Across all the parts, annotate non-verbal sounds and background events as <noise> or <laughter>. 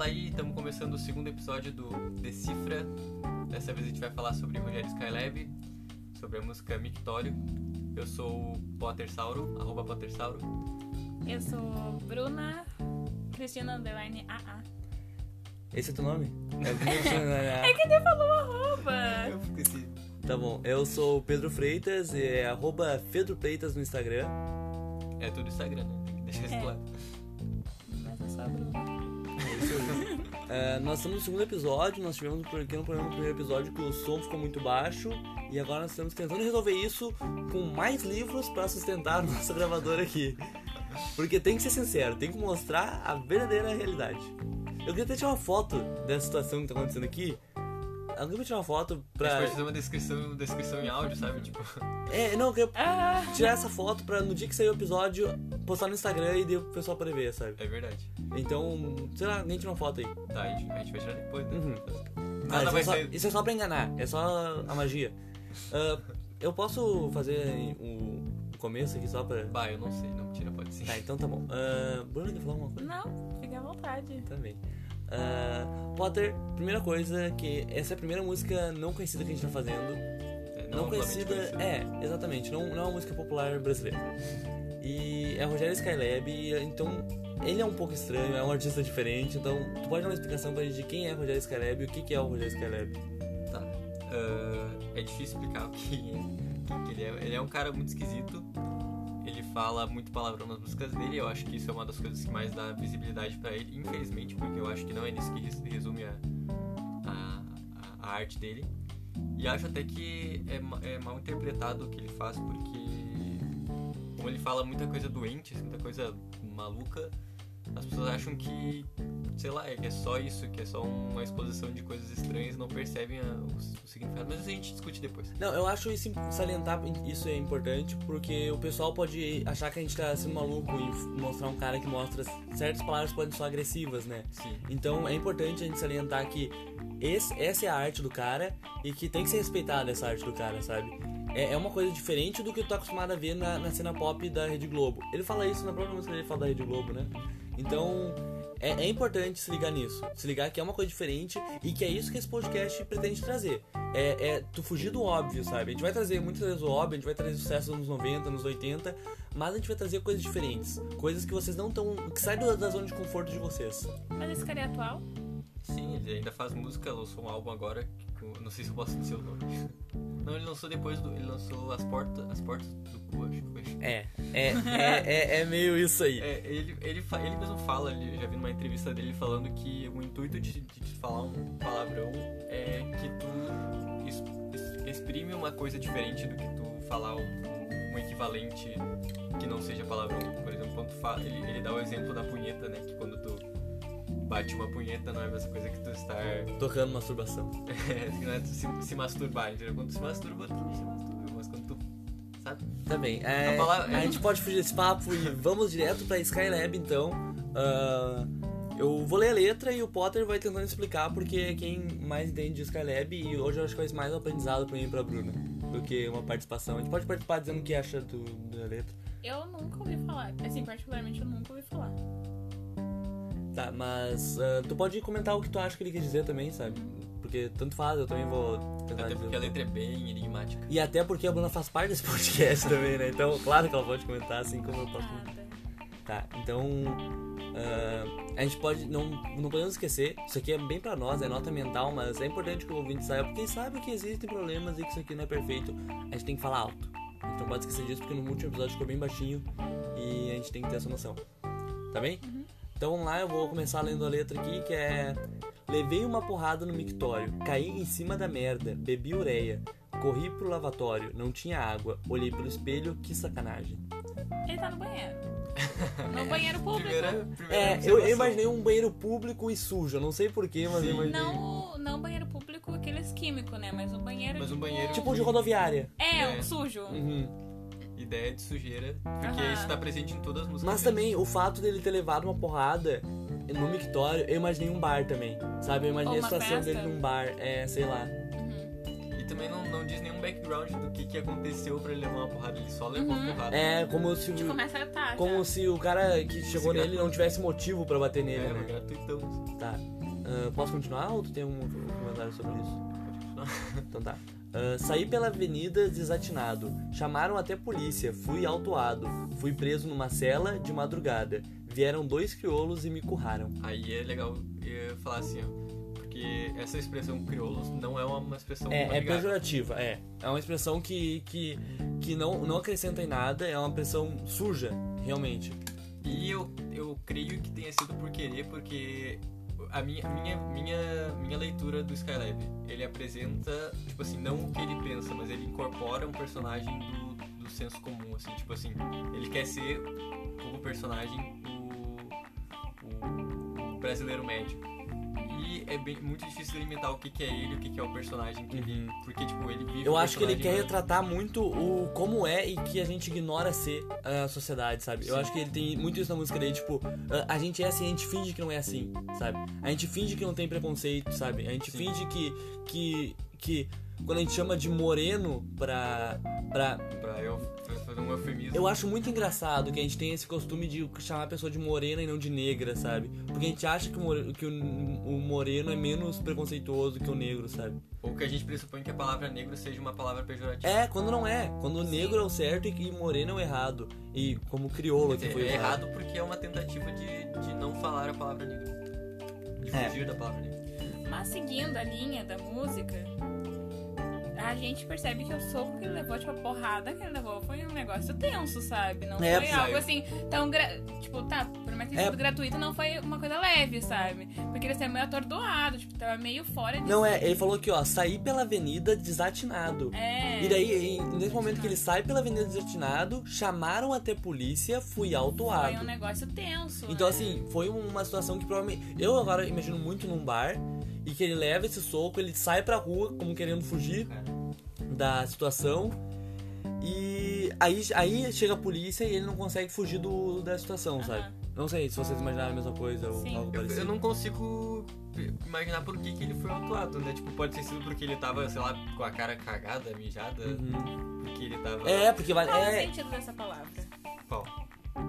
Fala aí, estamos começando o segundo episódio do Decifra. Dessa vez a gente vai falar sobre Rogério Skylab, sobre a música Mictório. Eu sou o Pottersauro, arroba Pottersauro. Eu sou Bruna Cristina Underline AA. Esse é teu nome? <laughs> É que ele falou arroba. Eu esqueci. Tá bom, eu sou o Pedro Freitas, é arroba Pedro Freitas no Instagram. É tudo Instagram, né? Tem que deixar isso É. claro. É, nós estamos no segundo episódio, nós tivemos um pequeno problema no primeiro episódio que o som ficou muito baixo e agora nós estamos tentando resolver isso com mais livros pra sustentar <laughs> nossa gravadora aqui. Porque tem que ser sincero, tem que mostrar a verdadeira realidade. Eu queria até tirar uma foto dessa situação que tá acontecendo aqui. Alguém vai tirar uma foto A gente pra. pode fazer uma descrição, descrição em áudio, sabe? Tipo, <laughs> É, não, eu queria Ah, tirar essa foto pra no dia que sair o episódio postar no Instagram e daí o pessoal poder ver, sabe? é verdade. Então, sei lá, alguém tira uma foto aí. Tá, a gente, a gente vai tirar depois, né? Uhum. Nada Ah, isso, vai é só, isso é só pra enganar, é só a magia. Ah, eu posso fazer o, começo aqui só pra. Bah, eu não sei, não, tira, pode sim. Tá, então tá bom. Uh, Bruna quer falar alguma coisa? não, fica à vontade. Também. Ah, Potter, primeira coisa, que essa é a primeira música não conhecida que a gente tá fazendo. É, Não, amplamente conhecida. conhecido. É, exatamente. Não, não é uma música popular brasileira. E é Rogério Skylab, então ele é um pouco estranho, é um artista diferente. Então, tu pode dar uma explicação pra gente de quem é Rogério Skylab e o que, que é o Rogério Skylab? Tá. Ah, é difícil explicar o que, que ele é. Ele é um cara muito esquisito. Ele fala muito palavrão nas músicas dele. Eu acho que isso é uma das coisas que mais dá visibilidade pra ele, infelizmente, porque eu acho que não é nisso que res- resume a, a, a- arte dele. E acho até que é, é mal interpretado o que ele faz, porque como ele fala muita coisa doente, muita coisa maluca, as pessoas acham que, sei lá, é que é só isso, que é só uma exposição de coisas estranhas não percebem a- o, o significado. Mas isso a gente discute depois. Não, eu acho isso salientar isso é importante porque o pessoal pode achar que a gente tá sendo maluco e mostrar um cara que mostra certas palavras podem ser agressivas, né? Sim. Então é importante a gente salientar que esse, essa é a arte do cara e que tem que ser respeitada essa arte do cara, sabe? É, é uma coisa diferente do que tu tá acostumado a ver na, na cena pop da Rede Globo. Ele fala isso na própria música dele, fala da Rede Globo, né? Então é, é importante se ligar nisso. Se ligar que é uma coisa diferente e que é isso que esse podcast pretende trazer. É, é tu fugir do óbvio, sabe? A gente vai trazer muitas vezes o óbvio, a gente vai trazer sucesso nos 90, nos 80, mas a gente vai trazer coisas diferentes. Coisas que vocês não estão. que saem da da zona de conforto de vocês. Mas esse cara é atual? Sim, ele ainda faz música, lançou um álbum agora, eu não sei se eu posso dizer o nome. <laughs> Não, ele lançou depois do. Ele lançou As Portas, as portas do Cu, acho que foi. É, é, é, é, é meio isso aí. <laughs> É, ele, ele, ele mesmo fala, ele- já vi numa entrevista dele falando que o intuito de, de falar um palavrão é que tu es- es- exprime uma coisa diferente do que tu falar um, um equivalente que não seja palavrão. Por exemplo, quando tu fala, ele, ele dá o exemplo da punheta, né? Que quando tu bate uma punheta não é a mesma coisa que tu estar. Tocando masturbação. <laughs> É, não é tu se, se masturbar, entendeu? Quando tu se masturba, tu não se masturba, mas quando tu. Sabe? Tá bem. É, A palavra- a gente pode fugir desse papo e vamos direto pra Skylab então. Ah, eu vou ler a letra e o Potter vai tentando explicar porque é quem mais entende de Skylab e hoje eu acho que vai ser mais um aprendizado pra mim e pra Bruna do que uma participação. A gente pode participar dizendo o que acha do, da letra. Eu nunca ouvi falar. Assim, particularmente eu nunca ouvi falar. Tá, mas ah, tu pode comentar o que tu acha que ele quer dizer também, sabe? Porque tanto faz, eu também vou tentar Até porque a letra é bem enigmática. E até porque a Bruna faz parte desse <laughs> podcast também, né? Então, claro que ela pode comentar, assim como eu posso. Tá, então ah, a gente pode. Não, não podemos esquecer, isso aqui é bem pra nós, é nota mental, mas é importante que o ouvinte saiba, porque sabe que existem problemas e que isso aqui não é perfeito, a gente tem que falar alto. A gente não pode esquecer disso porque no último episódio ficou bem baixinho e a gente tem que ter essa noção. Tá bem? Então vamos lá, eu vou começar lendo a letra aqui que é. Levei uma porrada no mictório, caí em cima da merda, bebi ureia, corri pro lavatório, não tinha água, olhei pelo espelho, que sacanagem. Ele tá no banheiro. <laughs> No banheiro público. Primeira, primeira É, eu, observação. eu imaginei um banheiro público e sujo. Eu não sei porquê, mas eu Sim. imaginei. Não, não banheiro público, aqueles químicos, né? Mas o banheiro. Mas um tipo... banheiro- Tipo de rodoviária. É, É. um sujo. Uhum. Ideia de sujeira, porque Aham. isso tá presente em todas as músicas. Mas também o fato dele ter levado uma porrada no mictório, eu imaginei um bar também. Sabe? Eu imaginei a situação festa. dele num bar. É, sei lá. Uhum. E também não, não diz nenhum background do que, que aconteceu pra ele levar uma porrada, ele só levou Uhum. uma porrada. É como se, De começa a tá, como já. se o cara que chegou nele não tivesse motivo pra bater nele, É, né? gratuitão. Tá. Ah, posso continuar ou tu tem um, um comentário sobre isso? Pode continuar. Então tá. Ah, saí pela avenida desatinado. Chamaram até polícia. Fui autuado. Fui preso numa cela de madrugada. Vieram dois crioulos e me curraram. Aí é legal eu falar assim, ó. Porque essa expressão crioulos não é uma, expressão É, é pejorativa, é. É uma expressão que, que, que não, não acrescenta em nada, é uma expressão suja, realmente. E eu, eu creio que tenha sido por querer, porque a minha, minha, minha, minha leitura do Skylab, ele apresenta, tipo assim, não o que ele pensa, mas ele incorpora um personagem do, do senso comum, assim, tipo assim, ele quer ser, como personagem, o, o brasileiro médio. É bem, muito difícil delimitar o que, que é ele, o que, que é o personagem que ele. Porque, tipo, ele vive Eu acho que ele quer retratar muito o como é e que a gente ignora ser a sociedade, sabe? Eu acho que ele tem muito isso na música dele, tipo, a- a gente é assim, a gente finge que não é assim, sabe? A gente finge que não tem preconceito, sabe? A gente Sim. finge que, que, que quando a gente chama de moreno pra, pra Pra eu fazer um eufemismo. Eu acho muito engraçado que a gente tem esse costume de chamar a pessoa de morena e não de negra, sabe? Porque a gente acha que o more- que o, moreno é menos preconceituoso que o negro, sabe? Ou que a gente pressupõe que a palavra negro seja uma palavra pejorativa. É, quando não é. Quando o negro é o certo e, e moreno é o errado. E como crioulo que foi é errado porque é uma tentativa de, de não falar a palavra negra. De É. fugir da palavra negra. Mas seguindo a linha da música, a gente percebe que o soco que ele levou, tipo, a porrada que ele levou foi um negócio tenso, sabe? Não É, foi saiu. algo assim tão. Gra... Tipo, tá, por mais que tenha É. sido gratuito, não foi uma coisa leve, sabe? Porque ele saiu meio atordoado, tipo, tava meio fora de. Não, é, ele falou aqui, ó, saí pela avenida desatinado. É. E daí, e nesse momento que ele sai pela avenida desatinado, chamaram até polícia, fui autuado. Foi um negócio tenso. Então, né? assim, foi uma situação que provavelmente. Eu agora imagino muito num bar e que ele leva esse soco, ele sai pra rua como querendo fugir Cara, da situação. E aí, aí chega a polícia e ele não consegue fugir do, da situação, Aham. sabe? Não sei se vocês imaginaram a mesma coisa ou Sim. algo eu, parecido. eu não consigo imaginar por que, que ele foi autuado, né? Tipo, pode ter sido porque ele tava, sei lá, com a cara cagada, mijada, Uhum. porque ele tava. É, porque vai. Qual o É, sentido dessa palavra? Qual?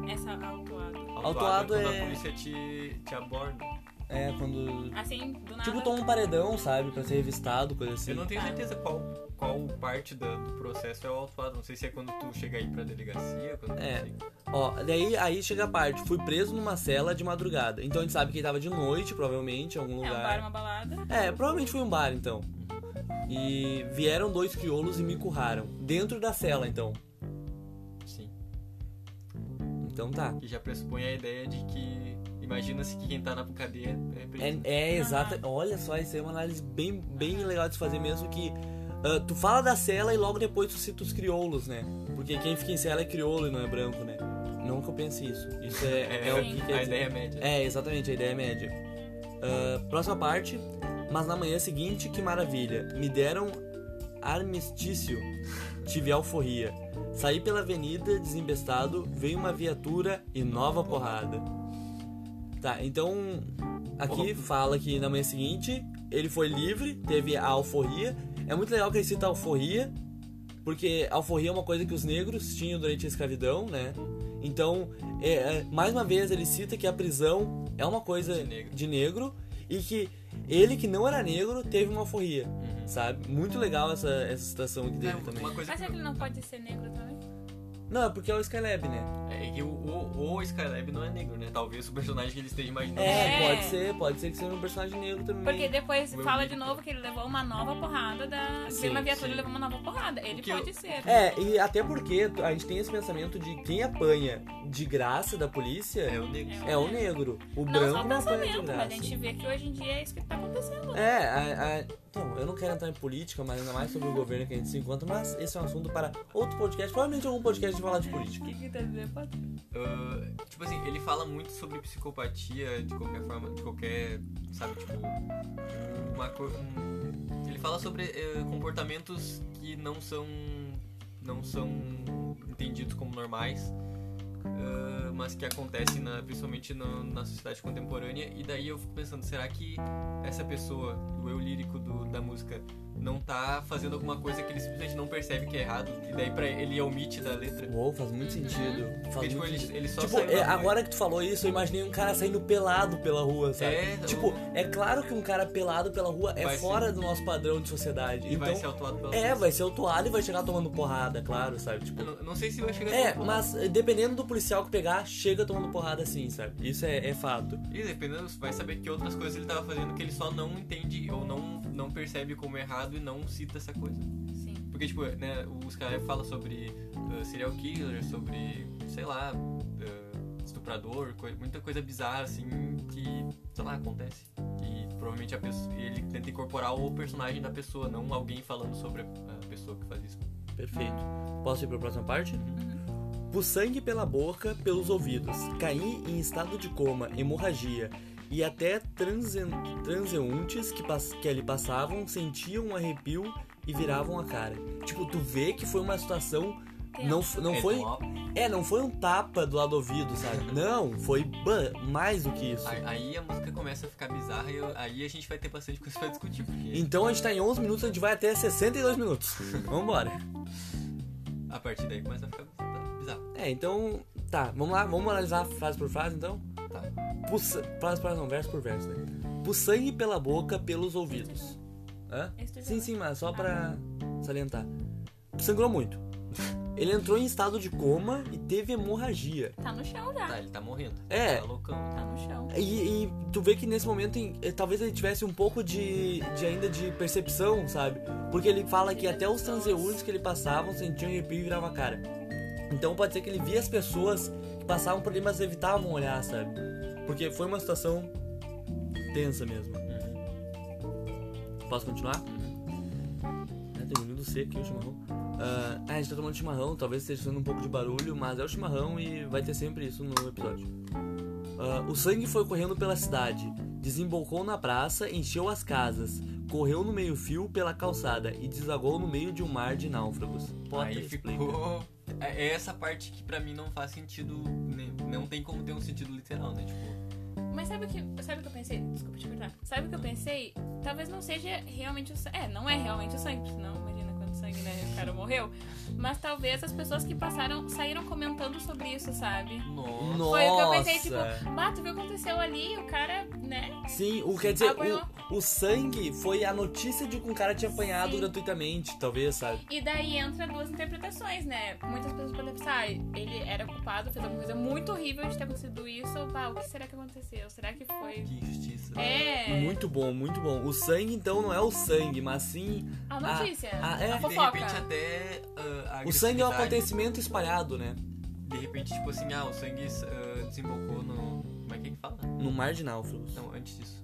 Essa autuado. Autuado, Autuado quando é- a polícia te, te aborda. é quando. Assim, do nada. Tipo, toma um paredão, sabe? Pra ser revistado, coisa assim. Eu não tenho Tá. certeza qual, qual parte da- do processo é o autuado. Não sei se é quando tu chega aí pra delegacia, quando É. Ó, daí aí chega a parte. Fui preso numa cela de madrugada. Então a gente sabe que ele tava de noite, provavelmente, em algum É um lugar. bar, uma balada. É, provavelmente foi um bar então. E vieram dois crioulos e me curraram. Dentro da cela, então. Sim. Então tá. Que já pressupõe a ideia de que. Imagina-se que quem tá na cadeia é preso. É, é exata. Olha só, isso é uma análise bem, bem legal de se fazer mesmo que. Ah, tu fala da cela e logo depois tu cita os crioulos, né? Porque quem fica em cela é crioulo e não é branco, né? Não que eu pense isso. Isso é, É, <laughs> é o que quer a dizer. ideia média. É, exatamente, a ideia é média. Ah, próxima parte. Mas na manhã seguinte, que maravilha. Me deram armistício. Tive alforria. Saí pela avenida, desembestado, veio uma viatura e nova porrada. Tá, então. Aqui fala que na manhã seguinte ele foi livre, teve a alforria. É muito legal que ele cita a alforria, porque a alforria é uma coisa que os negros tinham durante a escravidão, né? Então, é, é, mais uma vez, ele cita que a prisão é uma coisa De negro. de negro e que ele, que não era negro, teve uma alforria, Uhum. sabe? Muito legal essa, essa citação aqui dele É, também. uma coisa Mas que. será que ele não pode ser negro também? Não, é porque é o Skylab, né? É que o, o, o Skylab não é negro, né? Talvez o personagem que ele esteja imaginando. É, É. pode ser, pode ser que seja um personagem negro também. Porque depois Meu fala amigo. de novo que ele levou uma nova porrada da. Sim, uma viatura sim. levou uma nova porrada. Ele Porque pode eu- ser. É, e até porque a gente tem esse pensamento de quem apanha de graça da polícia É o negro. É o negro. O Não branco só o não apanha de pensamento, mas graça. a gente vê que hoje em dia é isso que tá acontecendo. É, a, a- então, eu não quero entrar em política, mas ainda mais sobre o governo que a gente se encontra, mas esse é um assunto para outro podcast, provavelmente algum podcast de falar de O política. que que tá dizendo? Ah, tipo assim, ele fala muito sobre psicopatia de qualquer forma, de qualquer, sabe, tipo, uma co- um- ele fala sobre eh, comportamentos que não são não são entendidos como normais, ah, mas que acontecem na, principalmente na, na sociedade contemporânea. E daí eu fico pensando, será que essa pessoa, o eu lírico do- da música, não tá fazendo alguma coisa que ele simplesmente não percebe que é errado. E daí pra ele omite da letra. Uou, faz muito sentido. Faz Porque, tipo, muito ele, sentido. ele só Tipo, é, agora que tu falou isso, eu imaginei um cara saindo pelado pela rua, sabe? É, tipo, o- é claro que um cara pelado pela rua é Vai fora ser- do nosso padrão de sociedade. E então, vai ser autuado pela é, vai ser autuado e vai chegar tomando porrada, claro, sabe? Tipo, Eu não, não sei se vai chegar é, mas dependendo do policial que pegar, chega tomando porrada sim, sabe? Isso é, é fato. E dependendo, vai saber que outras coisas ele tava fazendo que ele só não entende ou não, não percebe como errado e não cita essa coisa. Sim. Porque, tipo, né, os caras falam sobre uh, serial killer, sobre, sei lá, uh, estuprador, coi- muita coisa bizarra, assim, que, sei lá, acontece. E provavelmente a pessoa, ele tenta incorporar o personagem da pessoa, não alguém falando sobre a pessoa que faz isso. Perfeito. Posso ir pra próxima parte? Uhum. Por sangue pela boca, pelos ouvidos, cair em estado de coma, hemorragia e até transeuntes que, que ali passavam sentiam um arrepio e viravam a cara. Tipo, tu vê que foi uma situação. Não, não É, foi. ó, É, não foi um tapa do lado do ouvido, sabe? <laughs> Não, foi mais do que isso. aí, aí a música começa a ficar bizarra e eu- aí a gente vai ter bastante coisa pra discutir. Porque Então a gente tá em 11 minutos, a gente vai até 62 minutos. <laughs> Vambora. a partir daí começa a ficar bizarro. É, então. Tá, vamos lá, vamos analisar frase por frase então? Tá. Frase, não, verso por verso, né? Por sangue pela boca, pelos ouvidos. Hã? Sim, sim, mas só pra salientar. Sangrou muito. Ele entrou em estado de coma e teve hemorragia. Tá no chão já. Tá, ele tá morrendo. É. Tá loucão. Tá no chão. E, e tu vê que nesse momento em- eh, talvez ele tivesse um pouco de, de ainda de percepção, sabe? Porque ele fala que até os transeuntes que ele passavam sentiam arrepio e virava a cara. Então pode ser que ele via as pessoas que passavam por ali, mas evitavam olhar, sabe? Porque foi uma situação tensa mesmo. Posso continuar? É, tem um lindo seco aqui o chimarrão. Ah, a gente tá tomando chimarrão, talvez esteja sendo um pouco de barulho, mas é o chimarrão e vai ter sempre isso no episódio. Ah, o sangue foi correndo pela cidade, desembocou na praça, encheu as casas, correu no meio-fio pela calçada e desagou no meio de um mar de náufragos. Potter Aí ficou. É é essa parte que pra mim não faz sentido. Não tem como ter um sentido literal, né? Tipo, Mas sabe o que, sabe o que eu pensei? Desculpa te cortar. Sabe o que eu pensei? Talvez não seja realmente o sangue. É, não é realmente o sangue, senão sangue, né? O cara morreu. Mas talvez as pessoas que passaram saíram comentando sobre isso, sabe? nossa. Foi o que eu pensei, tipo, bah, tu viu o que aconteceu ali? O cara, né? Sim, o quer dizer, Apanhou. o, o sangue foi a notícia de que um cara tinha apanhado Sim. gratuitamente, talvez, sabe? E daí entra duas interpretações, né? Muitas pessoas podem pensar, ah, ele era culpado, fez alguma coisa muito horrível de ter acontecido isso. Bah, o que será que aconteceu? Será que foi. Que injustiça. É. Muito bom, muito bom. O sangue, então, não é o sangue, mas sim. A notícia. ah, é. A E de fofoca. repente até. a O sangue é um acontecimento espalhado, né? De repente, tipo assim, ah, o sangue ah, desembocou no. Como é que é que fala? No mar de náufragos. Não, antes disso.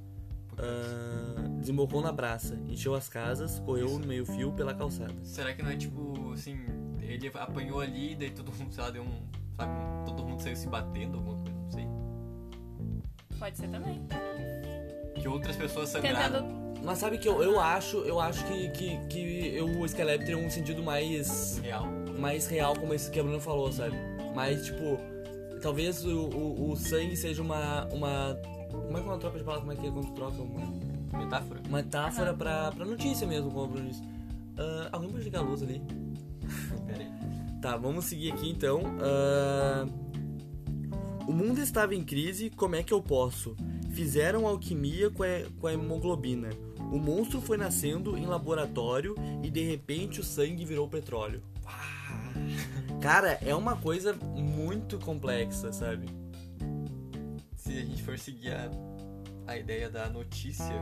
Ah, desembocou na praça, encheu as casas, correu no meio-fio pela calçada. Será que não é tipo assim, ele apanhou ali, daí todo mundo, sei lá, deu um. Sabe, todo mundo saiu se batendo, alguma coisa, não sei. Pode ser também. Que outras pessoas sangraram. Tentando. Mas sabe que eu, eu acho, eu acho que, que, que o Skylab teria um sentido mais, Real. mais real, como esse que a Bruna falou, sabe? Mas, tipo, talvez o, o, o sangue seja uma, uma. Como é que é uma troca de palavras? Como é que é quando troca? Uma Metáfora? uma metáfora pra, pra notícia mesmo, como a Bruna disse. Ah, alguém pode ligar a luz ali? <laughs> Pera aí. Tá, vamos seguir aqui então. Ah, O mundo estava em crise, como é que eu posso? Fizeram alquimia com a, com a hemoglobina. O monstro foi nascendo em laboratório e de repente o sangue virou petróleo. Cara, é uma coisa muito complexa, sabe? Se a gente for seguir a, a ideia da notícia,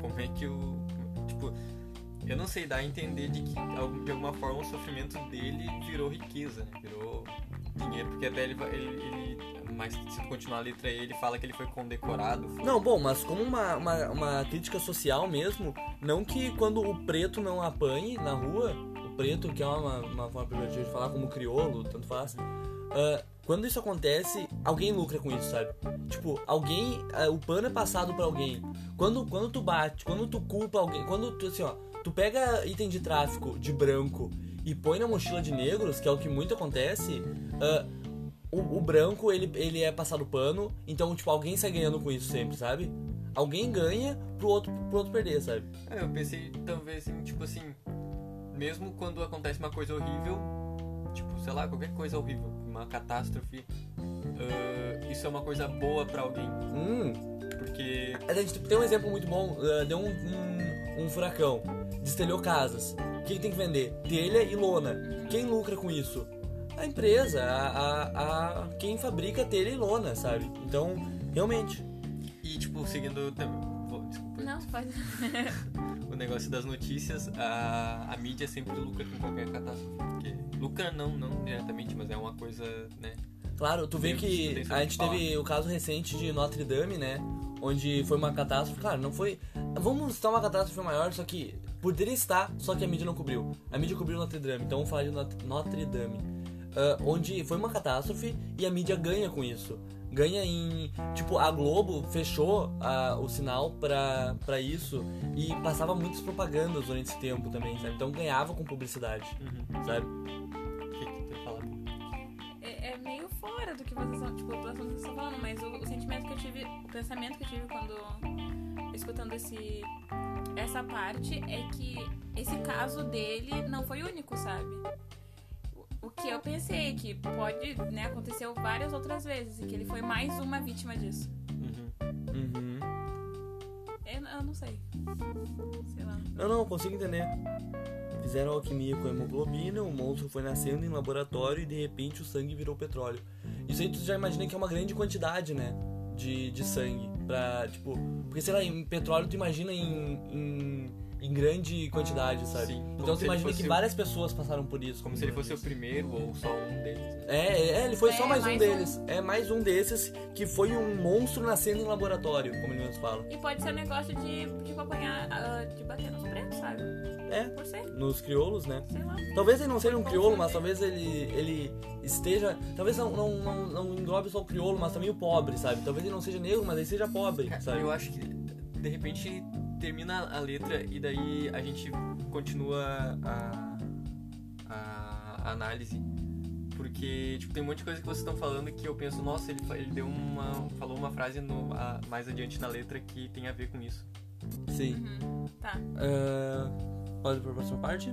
como é que o. Tipo, eu não sei, dá a entender de que de alguma forma o sofrimento dele virou riqueza, né? Virou dinheiro, porque até ele, ele, ele mas se continuar a letra aí, ele fala que ele foi condecorado. foi- Não, bom, mas como uma, uma, uma crítica social mesmo, não que quando o preto não apanhe na rua, o preto, que é uma, uma forma pejorativa de falar, como crioulo, tanto faz, ah, quando isso acontece, alguém lucra com isso, sabe? Tipo, alguém, ah, o pano é passado pra alguém. Quando, quando tu bate, quando tu culpa alguém, quando tu, assim, ó, tu pega item de tráfico de branco e põe na mochila de negros, que é o que muito acontece, ah, o, o branco, ele, ele é passado pano, então, tipo, alguém sai ganhando com isso sempre, sabe? Alguém ganha pro outro, pro outro perder, sabe? É, eu pensei talvez em, tipo assim, mesmo quando acontece uma coisa horrível, tipo, sei lá, qualquer coisa horrível, uma catástrofe, ah, isso é uma coisa boa pra alguém. Hum, Porque. a gente tem um exemplo muito bom. uh, deu um, um, um furacão, destelhou casas. O que, que tem que vender? Telha e lona. Quem lucra com isso? A empresa, a, a, a- quem fabrica telha e lona, sabe? Então, realmente. E, tipo, seguindo Desculpa. Não, pode. <laughs> O negócio das notícias, a, a mídia sempre lucra com qualquer catástrofe. Porque lucra não, não diretamente, mas é uma coisa, né? Claro, tu vê que a gente teve o caso recente de Notre Dame, né? Onde foi uma catástrofe. Claro, não foi. Vamos citar uma catástrofe maior, só que poderia estar, só que a mídia não cobriu. A mídia cobriu Notre Dame, então vamos falar de Not- Notre Dame. Ah, onde foi uma catástrofe e a mídia ganha com isso. Ganha em. Tipo, a Globo fechou ah, o sinal pra, pra isso e passava muitas propagandas durante esse tempo também, sabe? Então ganhava com publicidade, Uhum. sabe? O que, que tu? É, é meio fora do que vocês estão, tipo, do assunto que vocês estão falando, mas o, o sentimento que eu tive, o pensamento que eu tive quando escutando esse essa parte é que esse caso dele não foi único, sabe? O, que eu pensei que pode, né, aconteceu várias outras vezes e que ele foi mais uma vítima disso. Uhum. Uhum. Eu, eu não sei. Sei lá. Não, não, consigo entender. Fizeram alquimia com hemoglobina, o monstro foi nascendo em laboratório e de repente o sangue virou petróleo. Isso aí tu já imagina que é uma grande quantidade, né? De, de sangue. Pra, tipo. Porque sei lá, em petróleo tu imagina em, em, em grande quantidade, sabe? Sim, então ele imagina que o- várias pessoas passaram por isso. Como se ele fosse o primeiro ou só um deles. né? É, é, ele foi só É, mais, um mais deles. É mais um desses que foi um monstro nascendo em laboratório, como eles falam. E pode ser um negócio de, tipo, apanhar, ah, de bater nos pretos, sabe? É, Por ser, nos crioulos, né? sei lá. Talvez ele não seja um crioulo, mas talvez ele, ele esteja. Talvez não, não, não, não englobe só o crioulo, mas também o pobre, sabe? Talvez ele não seja negro, mas ele seja pobre, sabe? Eu acho que de repente termina a letra e daí a gente continua a, a análise. Porque tipo, tem um monte de coisa que vocês estão falando que eu penso, nossa, ele, ele deu uma. falou uma frase no- a- mais adiante na letra que tem a ver com isso. Sim. Uhum. Tá, Ah, pode ir pra próxima parte?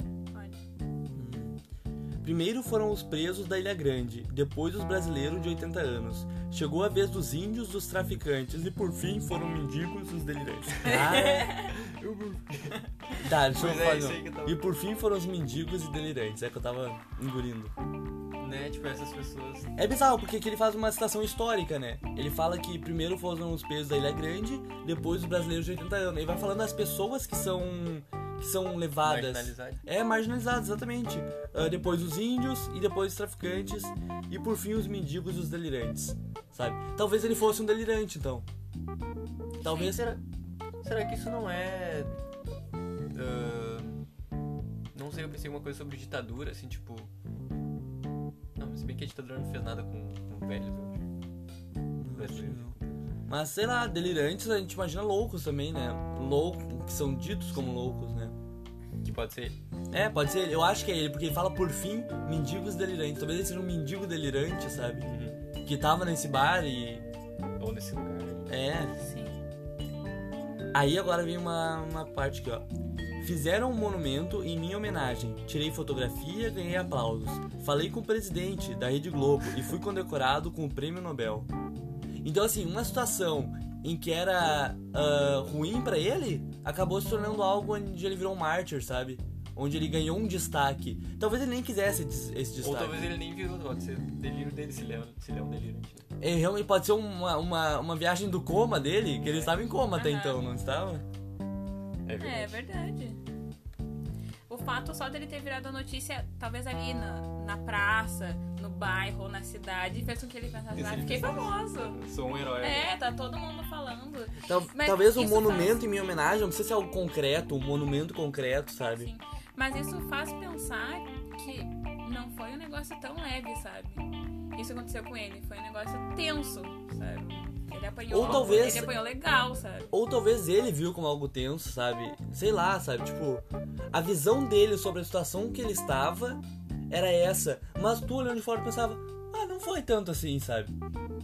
Primeiro foram os presos da Ilha Grande, depois os brasileiros de 80 anos. Chegou a vez dos índios, dos traficantes e por fim foram mendigos os delirantes. <laughs> Ah, tá, deixa eu é falar. eu tava- E por fim foram os mendigos e delirantes. É que eu tava engolindo. Né? Tipo, essas pessoas. É bizarro, porque aqui ele faz uma citação histórica, né? Ele fala que primeiro foram os pesos da Ilha Grande, depois os brasileiros de 80 anos. Ele vai falando das pessoas que são que são levadas. Marginalizadas. É, marginalizadas, exatamente. Ah, depois os índios, e depois os traficantes, e por fim os mendigos e os delirantes, sabe? Talvez ele fosse um delirante, então. Talvez... Será, será que isso não é. ah, não sei, eu pensei uma coisa sobre ditadura, assim, tipo. Não, se bem que a ditadura não fez nada com, com velhos, eu acho. Brasileiros. Mas, sei lá, delirantes a gente imagina loucos também, né? Loucos, que são ditos como loucos, né? Pode ser. É, pode ser, eu acho que é ele, porque ele fala por fim mendigos delirantes. Talvez ele seja um mendigo delirante, sabe? Que tava nesse bar e. Ou nesse lugar. É. Sim. Aí agora vem uma, uma parte aqui, ó. Fizeram um monumento em minha homenagem. Tirei fotografia, ganhei aplausos. Falei com o presidente da Rede Globo e fui condecorado com o prêmio Nobel. Então, assim, uma situação em que era ah, ruim pra ele acabou se tornando algo onde ele virou um mártir, sabe? Onde ele ganhou um destaque. Talvez ele nem quisesse esse destaque. Ou talvez ele nem virou, pode ser delírio dele se ele é, se ele é um delirante. né? É, realmente pode ser uma, uma, uma viagem do coma dele, que ele estava em coma até Aham. então, não estava? É verdade. É verdade. O fato só dele ter virado a notícia, talvez ali na, na praça, bairro ou na cidade, fez com que ele pensasse, ah, fiquei famoso. Sou um herói. É, tá todo mundo falando. Tal- talvez um monumento faz- em minha homenagem, não precisa ser algo concreto, um monumento concreto, sabe? Sim. Mas isso faz pensar que não foi um negócio tão leve, sabe? Isso aconteceu com ele, foi um negócio tenso, sabe? Ele apanhou, Ou talvez- ele apanhou legal, sabe? Ou talvez ele viu como algo tenso, sabe? Sei lá, sabe? Tipo, a visão dele sobre a situação que ele estava era essa. Mas tu olhando de fora pensava, ah, não foi tanto assim, sabe?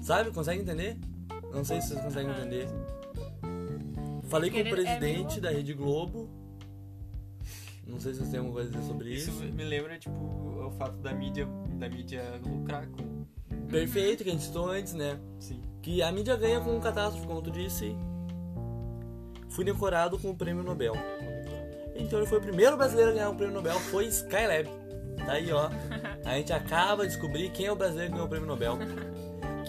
Sabe? Consegue entender? Não sei se vocês conseguem Aham. entender. falei com o é presidente da Rede Globo. Não sei se você tem alguma coisa a dizer sobre Isso isso. me lembra, tipo, o fato da mídia, da mídia lucrar com. Perfeito, que a gente citou antes, né? Sim. Que a mídia ganha com catástrofe, como tu disse. Fui decorado com o prêmio Nobel. Então ele foi o primeiro brasileiro a ganhar o prêmio Nobel, foi Skylab. Tá aí, ó. A gente acaba de descobrir quem é o brasileiro que ganhou o prêmio Nobel.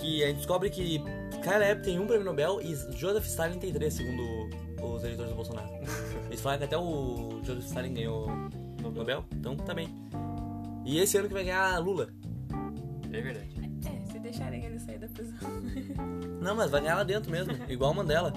Que a gente descobre que Skylab tem um prêmio Nobel e Joseph Stalin tem três, segundo os eleitores do Bolsonaro. <laughs> Eles falam que até o Joseph Stalin ganhou o Nobel, então tá bem. E esse ano que vai ganhar Lula. É verdade. É, se deixarem ele sair da prisão. Não, mas vai ganhar lá dentro mesmo, igual Mandela.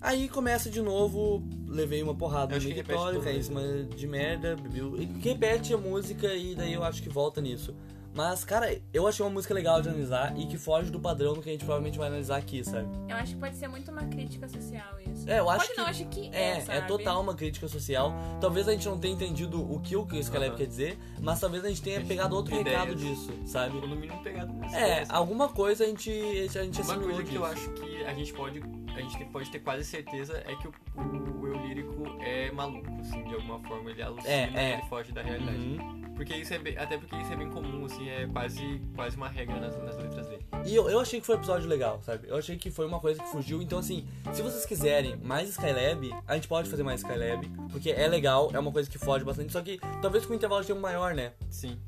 Aí começa de novo, levei uma porrada Eu no mictório, tudo, caí em cima de merda, e Repete a música e daí eu acho que volta nisso. Mas, cara, eu achei uma música legal de analisar e que foge do padrão do que a gente provavelmente vai analisar aqui, sabe? Eu acho que pode ser muito uma crítica social isso. É, eu acho pode que. não, acho que É, é, é total uma crítica social. Talvez a gente não tenha entendido o que o Skylab Aham. quer dizer, mas talvez a gente tenha Gente, pegado outro ideias. recado disso, sabe? Ou no mínimo pegado É, ideias. alguma coisa a gente, a gente Uma assimilou coisa que eu disso. acho que a gente pode. A gente pode ter quase certeza é que o, o, o eu lírico é maluco, assim, de alguma forma. Ele alucina, É, é. ele foge da realidade. Uhum. Porque isso é bem, até porque isso é bem comum, assim, é quase, quase uma regra nas, nas letras dele. E eu, eu achei que foi um episódio legal, sabe? Eu achei que foi uma coisa que fugiu. Então, assim, se vocês quiserem mais Skylab, a gente pode fazer mais Skylab, porque é legal, é uma coisa que foge bastante. Só que talvez com um intervalo de tempo maior, né? Sim.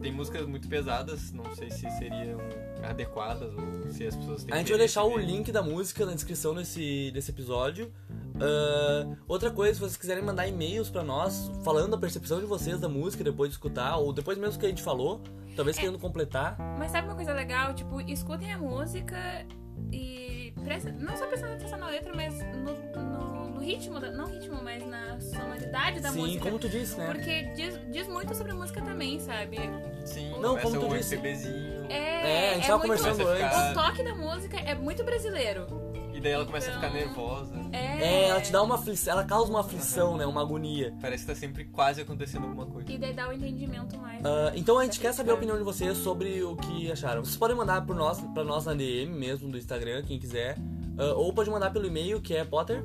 Tem músicas muito pesadas, não sei se seriam adequadas ou se as pessoas têm A gente vai deixar o link da música na descrição desse, desse episódio. Ah, outra coisa, se vocês quiserem mandar e-mails pra nós, falando a percepção de vocês da música depois de escutar, ou depois mesmo que a gente falou, talvez querendo completar. Mas sabe uma coisa legal? Tipo, escutem a música e prestem, não só prestando atenção na letra, mas no, no, no ritmo, da, não ritmo, mas na sonoridade da Sim, música. como tu disse, né? Porque diz, diz muito sobre a música também, sabe? Sim, Não, como tu o disse. É, É, a gente tava muito, conversando antes. O toque da música é muito brasileiro. E daí ela começa a ficar Então- nervosa. É, É, ela te dá uma aflição, ela causa uma aflição, né? Uma agonia. Parece que tá sempre quase acontecendo alguma coisa. E daí dá o entendimento mais. Ah, então a gente quer saber a opinião de vocês sobre o que acharam. Vocês podem mandar por nós, pra nós na DM mesmo do Instagram, quem quiser. Ah, ou pode mandar pelo e-mail que é Potter.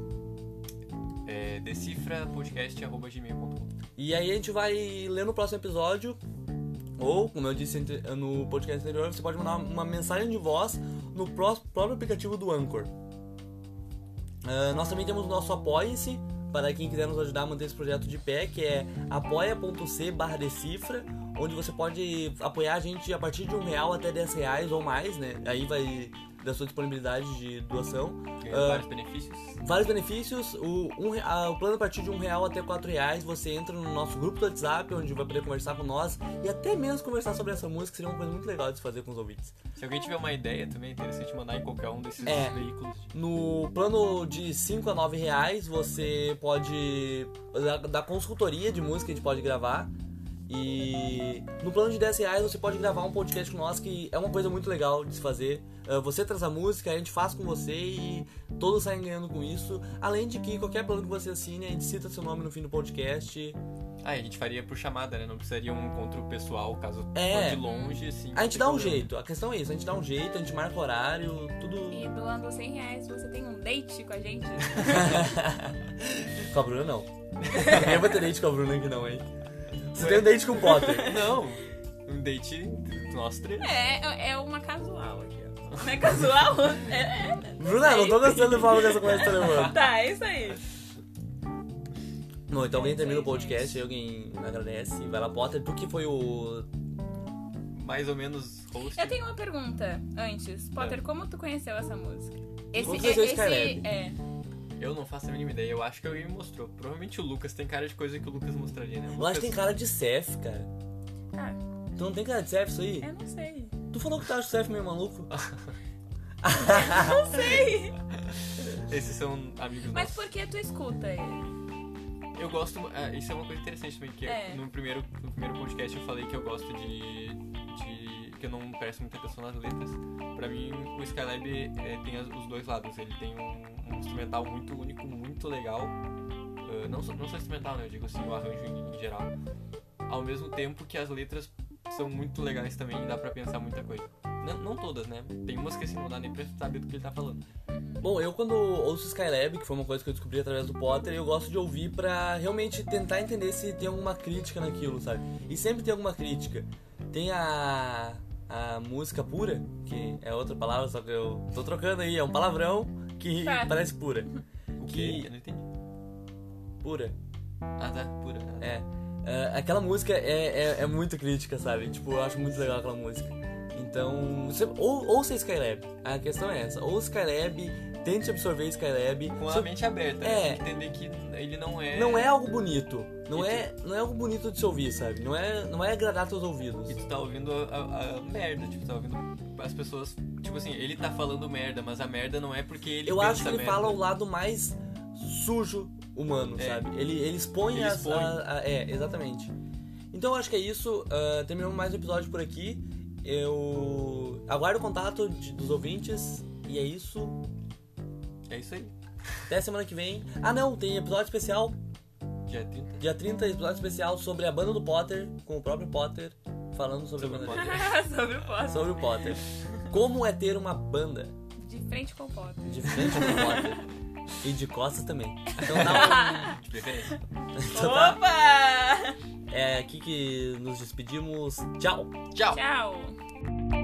É decifrapodcast.gmail.com E aí a gente vai ler no próximo episódio. Ou, como eu disse no podcast anterior, você pode mandar uma mensagem de voz no pró- próprio aplicativo do Anchor. Ah, nós também temos o nosso Apoie-se, para quem quiser nos ajudar a manter esse projeto de pé, que é apoia.c barra decifra, onde você pode apoiar a gente a partir de um real até 10 reais ou mais, né? Aí vai da sua disponibilidade de doação. Ah. vários benefícios. Vários benefícios, o, um, re- ah, o plano a partir de um real até quatro reais, você entra no nosso grupo do WhatsApp, onde vai poder conversar com nós e até mesmo conversar sobre essa música, seria uma coisa muito legal de se fazer com os ouvintes. Se alguém tiver uma ideia, também é interessante mandar em qualquer um desses É. veículos. No plano de 5 a 9 reais, você pode dar, dar consultoria de música, a gente pode gravar. E no plano de 10 reais você pode gravar um podcast com nós, que é uma coisa muito legal de se fazer. Ah, Você traz a música, a gente faz com você e todos saem ganhando com isso. Além de que qualquer plano que você assine, a gente cita seu nome no fim do podcast. Ah, e a gente faria por chamada, né? Não precisaria um encontro pessoal, caso É. for de longe, assim. A gente dá um problema. jeito, a questão é isso, a gente dá um jeito, a gente marca horário, tudo. E doando 100 reais, você tem um date com a gente. <laughs> com a Bruna não. Ninguém vai ter date com a Bruna aqui não, hein? Você tem um date com o Potter. <laughs> Não, um date nós três. É, é uma casual aqui, ó. Não é casual? <laughs> É, é. Bruna, não tô gostando da forma que essa conversa tá levando. Tá, é isso aí. Não, então alguém É termina o podcast, aí alguém agradece, vai lá, Potter. Tu que foi o. Mais ou menos host. Eu tenho uma pergunta antes. Potter, É. como tu conheceu essa música? Esse, Como conheceu esse, Skylab? é. Eu não faço a mínima ideia. Eu acho que alguém me mostrou. Provavelmente o Lucas tem cara de coisa que o Lucas mostraria, né? O Eu Lucas- que tem cara de Seth, cara. Ah, Tu não tem cara de Seth isso aí? eu não sei. Tu falou que tu acha o Seth meio maluco? <laughs> Não sei. Esses são amigos Mas nossos. por que tu escuta ele? Eu gosto. ah, isso é uma coisa interessante também, que É. no, primeiro, no primeiro podcast eu falei que eu gosto de. De que eu não presto muita atenção nas letras. Pra mim, o Skylab é, tem os dois lados. Ele tem um, um instrumental muito único, muito legal. Ah, não, só, não só instrumental, né? Eu digo assim, o arranjo em, em geral. Ao mesmo tempo que as letras são muito legais também e dá pra pensar muita coisa. Não, não todas, né? Tem umas que assim, não dá nem pra saber do que ele tá falando. Bom, eu quando ouço Skylab, que foi uma coisa que eu descobri através do Potter, eu gosto de ouvir pra realmente tentar entender se tem alguma crítica naquilo, sabe? E sempre tem alguma crítica. Tem a a música pura, que é outra palavra, só que eu tô trocando aí, é um palavrão que <laughs> Tá. parece pura. O Que-? Eu não entendi. Pura. Ah, tá. Pura. É. É, aquela música é, é, é muito crítica, sabe? Tipo, eu acho muito legal aquela música. Então, você, ou, ouça Skylab. A questão é essa. Ouça Skylab, tente absorver Skylab. Com a Só- mente aberta, É. né? Tem que entender que ele não é... Não é algo bonito. Não E é, não é algo bonito de se ouvir, sabe? Não é, não é agradar teus ouvidos. E tu tá ouvindo a, a- a merda, tipo, tá ouvindo as pessoas... Tipo assim, ele tá falando merda, mas a merda não é porque ele Eu acho que ele merda. fala o lado mais sujo humano, É. sabe? Ele, ele expõe, Ele as- expõe. a- a- É, exatamente. Então eu acho que é isso. ah, terminamos mais um episódio por aqui. Eu aguardo o contato de- dos ouvintes. E é isso. É isso aí. Até semana que vem. Ah, não, tem episódio especial. Dia 30. Dia 30, episódio especial sobre a banda do Potter, com o próprio Potter, falando sobre, Sobre a o banda Potter. <laughs> Sobre o poste. sobre o Potter. Como é ter uma banda De frente com o pote. de frente pro Potter. E de costas também. Então dá <laughs> De preferência. Então tá. Opa! É aqui que nos despedimos. Tchau! Tchau! Tchau!